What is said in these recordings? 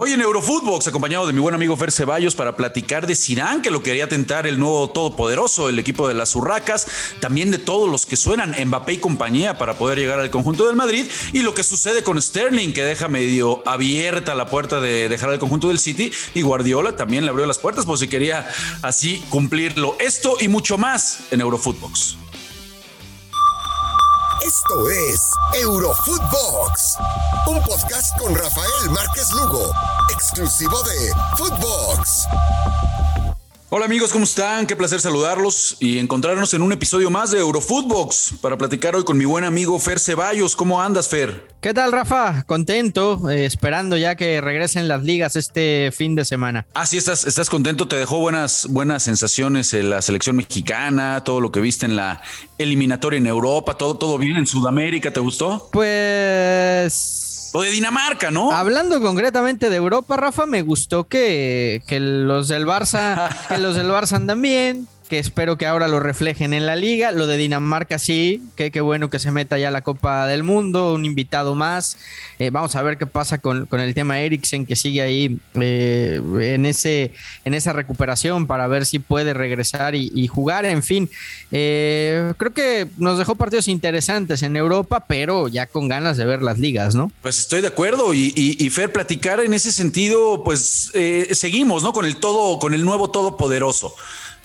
Hoy en Eurofootbox, acompañado de mi buen amigo Fer Ceballos para platicar de Zidane, que lo quería tentar el nuevo todopoderoso, el equipo de las Urracas, también de todos los que suenan, Mbappé y compañía para poder llegar al conjunto del Madrid, y lo que sucede con Sterling, que deja medio abierta la puerta de dejar al conjunto del City, y Guardiola también le abrió las puertas por si quería así cumplirlo. Esto y mucho más en Eurofootbox. Esto es Eurofootbox, un podcast con Rafael Márquez Lugo, exclusivo de Footbox. Hola amigos, ¿cómo están? Qué placer saludarlos y encontrarnos en un episodio más de Eurofootbox para platicar hoy con mi buen amigo Fer Ceballos. ¿Cómo andas, Fer? ¿Qué tal, Rafa? Contento, eh, esperando ya que regresen las ligas este fin de semana. Ah, sí, estás, estás contento. ¿Te dejó buenas, buenas sensaciones en la selección mexicana? Todo lo que viste en la eliminatoria en Europa, todo, todo bien en Sudamérica, ¿te gustó? Pues o de Dinamarca, ¿no? Hablando concretamente de Europa, Rafa, me gustó que, que los del Barça, que los del Barça andan bien, que espero que ahora lo reflejen en la liga. Lo de Dinamarca sí, que qué bueno que se meta ya la Copa del Mundo, un invitado más. Eh, vamos a ver qué pasa con, el tema Eriksen, que sigue ahí eh, en, ese, en esa recuperación para ver si puede regresar y, jugar. En fin, eh, creo que nos dejó partidos interesantes en Europa, pero ya con ganas de ver las ligas, ¿no? Pues estoy de acuerdo y, y, Fer, platicar en ese sentido, pues seguimos, ¿no? Con el todo, con el nuevo todopoderoso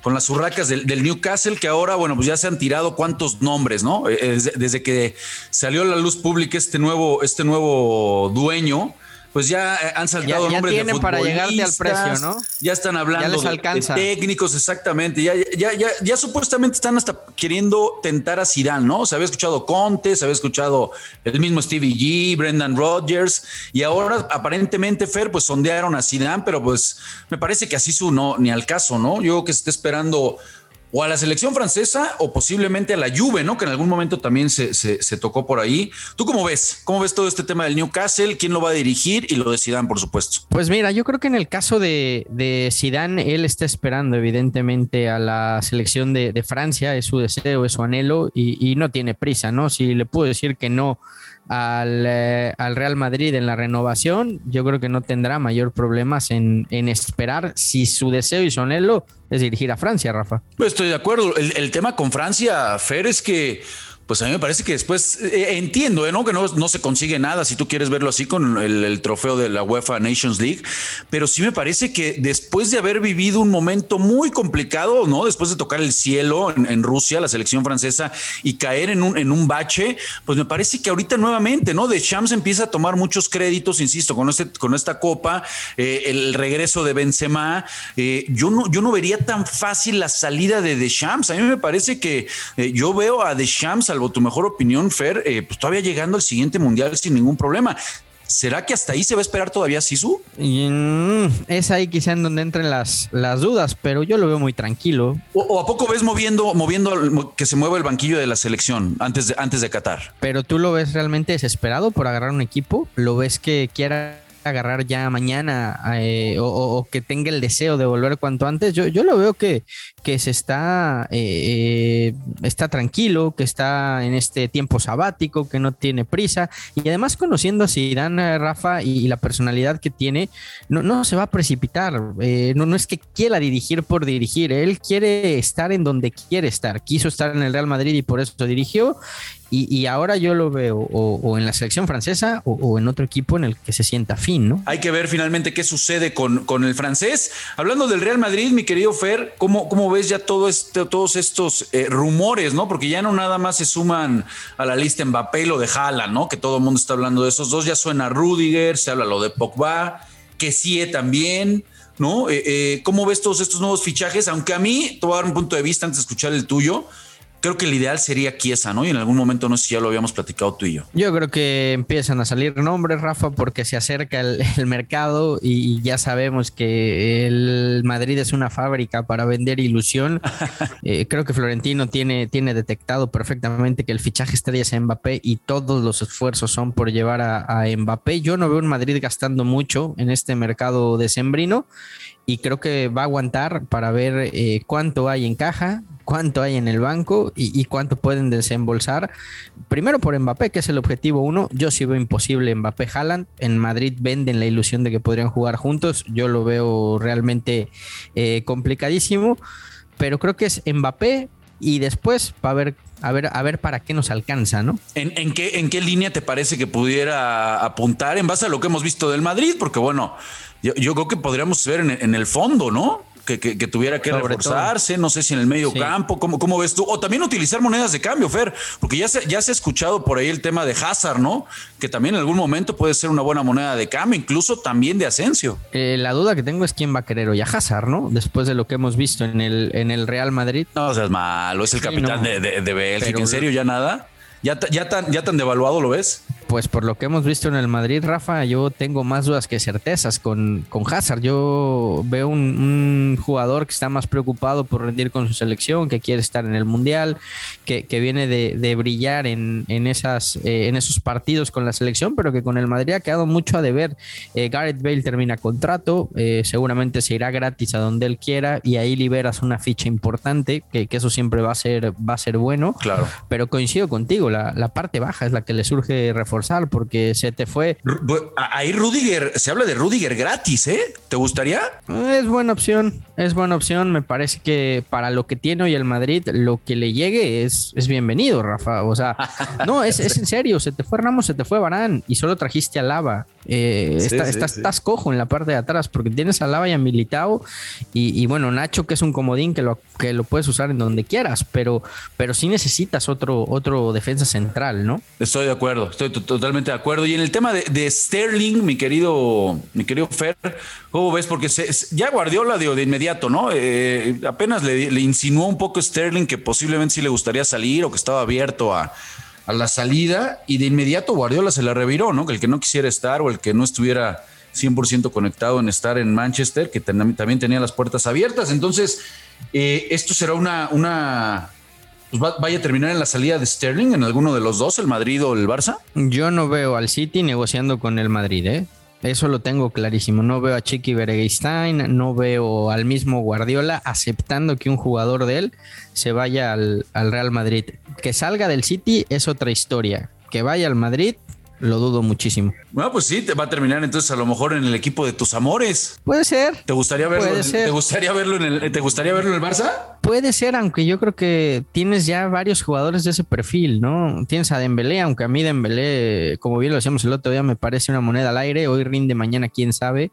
con las urracas del, Newcastle, que ahora, bueno, pues ya se han tirado cuántos nombres, ¿no? Eh, desde que salió a la luz pública este nuevo, este nuevo dueño, pues ya eh, han saltado ya, nombres tienen para llegarte al precio, ¿no? Ya están hablando de, técnicos, exactamente. Ya, ya, ya, ya, supuestamente están hasta queriendo tentar a Zidane, ¿no? Se había escuchado Conte, se había escuchado el mismo Stevie G, Brendan Rodgers, y ahora aparentemente Fer, pues sondearon a Zidane, pero pues me parece que así su no, ni al caso, ¿no? Yo creo que se está esperando o a la selección francesa o posiblemente a la Juve, ¿no? Que en algún momento también se, se, tocó por ahí. ¿Tú cómo ves? ¿Cómo ves todo este tema del Newcastle? ¿Quién lo va a dirigir? Y lo de Zidane, por supuesto. Pues mira, yo creo que en el caso de, de Zidane, él está esperando evidentemente a la selección de, Francia, es su deseo, es su anhelo y, y no tiene prisa, ¿no? Si le puedo decir que no eh, al, Real Madrid en la renovación, yo creo que no tendrá mayor problemas en, esperar si su deseo y su anhelo es dirigir a Francia, Rafa. Pues estoy de acuerdo. El, el tema con Francia, Fer, es que pues a mí me parece que después eh, entiendo, ¿eh? ¿no? Que no, no, se consigue nada si tú quieres verlo así con el, trofeo de la UEFA Nations League, pero sí me parece que después de haber vivido un momento muy complicado, ¿no? Después de tocar el cielo en, Rusia, la selección francesa, y caer en un, en un bache, pues me parece que ahorita nuevamente, ¿no? De Champs empieza a tomar muchos créditos, insisto, con, este, con esta copa, eh, el regreso de Benzema, yo, no, yo no vería tan fácil la salida de Deschamps. A mí me parece que yo veo a Deschamps salvo tu mejor opinión, Fer, eh, pues todavía llegando al siguiente mundial sin ningún problema. ¿Será que hasta ahí se va a esperar todavía Sisu? Mm, es ahí quizá en donde entren las, las dudas, pero yo lo veo muy tranquilo. ¿O, a poco ves moviendo, moviendo que se mueva el banquillo de la selección antes de, antes de Qatar? Pero tú lo ves realmente desesperado por agarrar un equipo, lo ves que quiera agarrar ya mañana eh, o, que tenga el deseo de volver cuanto antes, yo, yo lo veo que, que se está, eh, está tranquilo, que está en este tiempo sabático, que no tiene prisa y además conociendo a Zidane, Rafa y, la personalidad que tiene, no, no se va a precipitar, eh, no, no es que quiera dirigir por dirigir, él quiere estar en donde quiere estar, quiso estar en el Real Madrid y por eso dirigió y, ahora yo lo veo o, en la selección francesa o, en otro equipo en el que se sienta fin, ¿no? Hay que ver finalmente qué sucede con, con el francés. Hablando del Real Madrid, mi querido Fer, ¿cómo, cómo ves ya todo este, todos estos eh, rumores, ¿no? Porque ya no nada más se suman a la lista Mbappé y lo de Haaland, ¿no? Que todo el mundo está hablando de esos dos. Ya suena Rudiger, se habla lo de Pogba, que sí también. ¿No? Eh, eh, ¿Cómo ves todos estos nuevos fichajes? Aunque a mí, te voy a dar un punto de vista antes de escuchar el tuyo creo que el ideal sería Kiesa, ¿no? Y en algún momento no sé si ya lo habíamos platicado tú y yo. Yo creo que empiezan a salir nombres, Rafa, porque se acerca el, mercado y ya sabemos que el Madrid es una fábrica para vender ilusión. Eh, creo que Florentino tiene, tiene detectado perfectamente que el fichaje estrella es Mbappé y todos los esfuerzos son por llevar a, a Mbappé. Yo no veo un Madrid gastando mucho en este mercado decembrino y creo que va a aguantar para ver eh, cuánto hay en caja, cuánto hay en el banco y, cuánto pueden desembolsar. Primero por Mbappé, que es el objetivo uno. Yo sí veo imposible Mbappé Haaland. En Madrid venden la ilusión de que podrían jugar juntos. Yo lo veo realmente eh, complicadísimo. Pero creo que es Mbappé y después para ver ver, para qué nos alcanza, ¿no? ¿En, qué, ¿En qué línea te parece que pudiera apuntar en base a lo que hemos visto del Madrid? Porque bueno, yo, creo que podríamos ver en, el fondo, ¿no? Que, tuviera que reforzarse, no sé si en el medio campo, ¿cómo, ¿cómo, ves tú? O también utilizar monedas de cambio, Fer, porque ya se, ya se ha escuchado por ahí el tema de Hazard, ¿no? Que también en algún momento puede ser una buena moneda de cambio, incluso también de Asensio. Eh, la duda que tengo es quién va a querer hoy a Hazard, ¿no? Después de lo que hemos visto en el, en el Real Madrid. No seas malo, es el capitán de, de, Bélgica, ¿en serio ya nada? ¿Ya, ya, tan, ¿Ya tan devaluado lo ves? Pues por lo que hemos visto en el Madrid, Rafa, yo tengo más dudas que certezas con, con Hazard. Yo veo un, jugador que está más preocupado por rendir con su selección, que quiere estar en el Mundial, que, viene de, brillar en, esas, eh, en esos partidos con la selección, pero que con el Madrid ha quedado mucho a deber. Eh, Gareth Bale termina contrato, eh, seguramente se irá gratis a donde él quiera y ahí liberas una ficha importante, que, eso siempre va a ser, va a ser bueno. Claro. Pero coincido contigo, la, la parte baja es la que le surge reforzar porque se te fue. Ahí Rudiger, se habla de Rudiger gratis, ¿eh? ¿Te gustaría? Es buena opción, es buena opción. Me parece que para lo que tiene hoy el Madrid, lo que le llegue es, es bienvenido, Rafa. O sea, no, es, es en serio. Se te fue Ramos, se te fue Barán y solo trajiste a Lava. Eh, estás cojo en la parte de atrás porque tienes a Lava y a Militao y, bueno, Nacho que es un comodín que lo, que lo puedes usar en donde quieras, pero, pero sí necesitas otro, otro defensa central, ¿no? Estoy de acuerdo, estoy totalmente de acuerdo. Y en el tema de, Sterling, mi querido, mi querido Fer, ¿cómo ves? Porque ya Guardiola dio de inmediato, ¿no? Eh, apenas le, insinuó un poco Sterling que posiblemente sí le gustaría salir o que estaba abierto a a la salida y de inmediato Guardiola se la reviró, ¿no? Que el que no quisiera estar o el que no estuviera 100% conectado en estar en Manchester, que también tenía las puertas abiertas. Entonces, eh, esto será una, una pues vaya a terminar en la salida de Sterling en alguno de los dos, el Madrid o el Barça. Yo no veo al City negociando con el Madrid, ¿eh? Eso lo tengo clarísimo. No veo a Chiqui Bereguistein, no veo al mismo Guardiola aceptando que un jugador de él se vaya al Real Madrid. Que salga del City es otra historia. Que vaya al Madrid lo dudo muchísimo. Bueno, pues sí, te va a terminar entonces a lo mejor en el equipo de tus amores. Puede ser. ¿Te gustaría verlo? Puede ser. ¿Te gustaría verlo en el, ¿Te gustaría verlo en el Barça? Puede ser, aunque yo creo que tienes ya varios jugadores de ese perfil, ¿no? Tienes a Dembélé, aunque a mí Dembélé, como bien lo decíamos el otro día, me parece una moneda al aire. Hoy rinde, mañana quién sabe.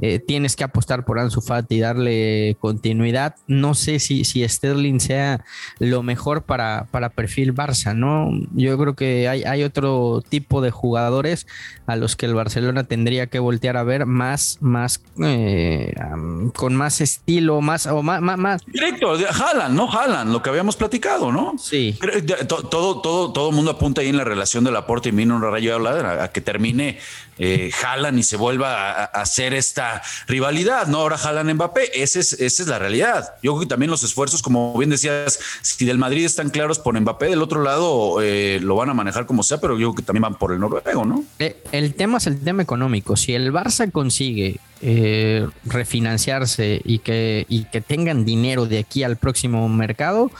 Eh, tienes que apostar por Ansu Fati y darle continuidad. No sé si, si Sterling sea lo mejor para, para perfil Barça, ¿no? Yo creo que hay, hay otro tipo de jugadores jugadores a los que el Barcelona tendría que voltear a ver más, más, eh, con más estilo, más, o más, más, Directo, jalan, ¿no? Jalan, lo que habíamos platicado, ¿no? Sí. Todo, todo, todo mundo apunta ahí en la relación del aporte y Mino Rayo habla a que termine eh, jalan y se vuelva a, hacer esta rivalidad, ¿no? Ahora jalan Mbappé, esa es, esa es la realidad. Yo creo que también los esfuerzos, como bien decías, si del Madrid están claros por Mbappé, del otro lado eh, lo van a manejar como sea, pero yo creo que también van por el noruego, ¿no? Eh, el tema es el tema económico. Si el Barça consigue refinanciarse y que, y que tengan dinero de aquí al próximo mercado,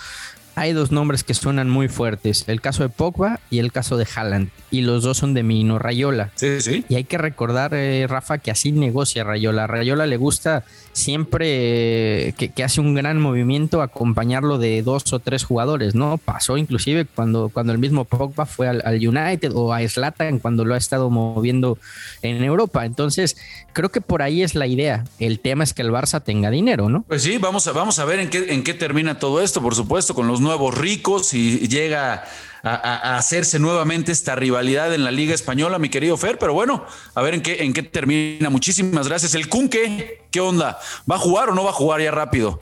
hay dos nombres que suenan muy fuertes, el caso de Pogba y el caso de Haaland, y los dos son de Mino Rayola. Sí, sí. Y hay que recordar, eh, Rafa, que así negocia Rayola. Rayola le gusta siempre eh, que, hace un gran movimiento acompañarlo de dos o tres jugadores, ¿no? Pasó inclusive cuando, cuando el mismo Pogba fue al, United o a Slatan cuando lo ha estado moviendo en Europa. Entonces, creo que por ahí es la idea. El tema es que el Barça tenga dinero, ¿no? Pues sí, vamos a, vamos a ver en qué, en qué termina todo esto, por supuesto, con los nuevos ricos y llega a, hacerse nuevamente esta rivalidad en la Liga Española, mi querido Fer. Pero bueno, a ver en qué, en qué termina. Muchísimas gracias. El Kunke, ¿qué onda? ¿Va a jugar o no va a jugar ya rápido?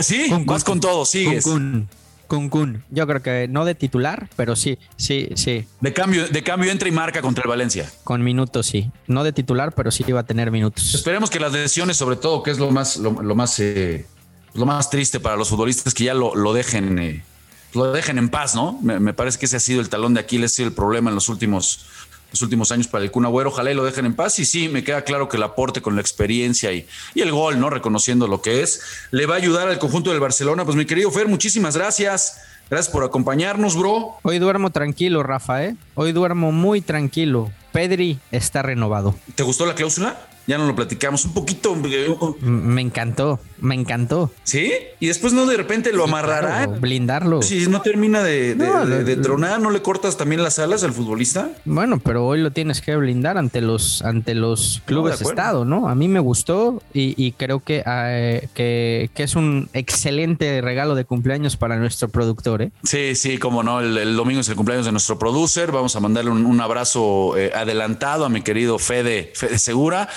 ¿Sí? Vas con todo, sigues. Kun Kun. Yo creo que no de titular, pero sí, sí, sí. De cambio, de cambio entra y marca contra el Valencia. Con minutos, sí. No de titular, pero sí va a tener minutos. Esperemos que las decisiones, sobre todo, que es lo más, lo, más, eh, lo más triste para los futbolistas, que ya lo, lo dejen eh, lo dejen en paz, ¿no? Me, parece que ese ha sido el talón de Aquiles, ha sido el problema en los últimos los últimos años para el Kun Agüero. Ojalá y lo dejen en paz. Y sí, me queda claro que el aporte con la experiencia y, y el gol, ¿no? Reconociendo lo que es, le va a ayudar al conjunto del Barcelona. Pues mi querido Fer, muchísimas gracias. Gracias por acompañarnos, bro. Hoy duermo tranquilo, Rafa, ¿eh? Hoy duermo muy tranquilo. Pedri está renovado. ¿Te gustó la cláusula? Ya no lo platicamos un poquito. Me encantó, me encantó. ¿Sí? Y después no de repente lo amarrará. blindarlo. Si no termina de, de, tronar, ¿no le cortas también las alas al futbolista? Bueno, pero hoy lo tienes que blindar ante los, ante los clubes de, Estado, ¿no? A mí me gustó y, creo eh, que, que, es un excelente regalo de cumpleaños para nuestro productor, ¿eh? Sí, sí, como no. El, domingo es el cumpleaños de nuestro producer. Vamos a mandarle un, abrazo eh, adelantado a mi querido Fede, Fede Segura.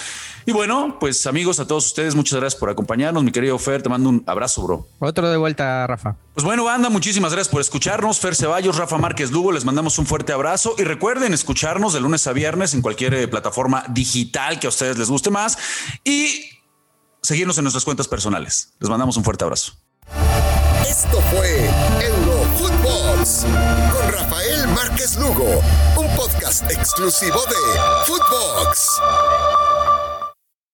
Y bueno, pues amigos, a todos ustedes, muchas gracias por acompañarnos. Mi querido Fer, te mando un abrazo, bro. Otro de vuelta, Rafa. Pues bueno, banda, muchísimas gracias por escucharnos. Fer Ceballos, Rafa Márquez Lugo, les mandamos un fuerte abrazo y recuerden escucharnos de lunes a viernes en cualquier eh, plataforma digital que a ustedes les guste más y seguirnos en nuestras cuentas personales. Les mandamos un fuerte abrazo. Esto fue Eurofootbox con Rafael Márquez Lugo, un podcast exclusivo de Footbox.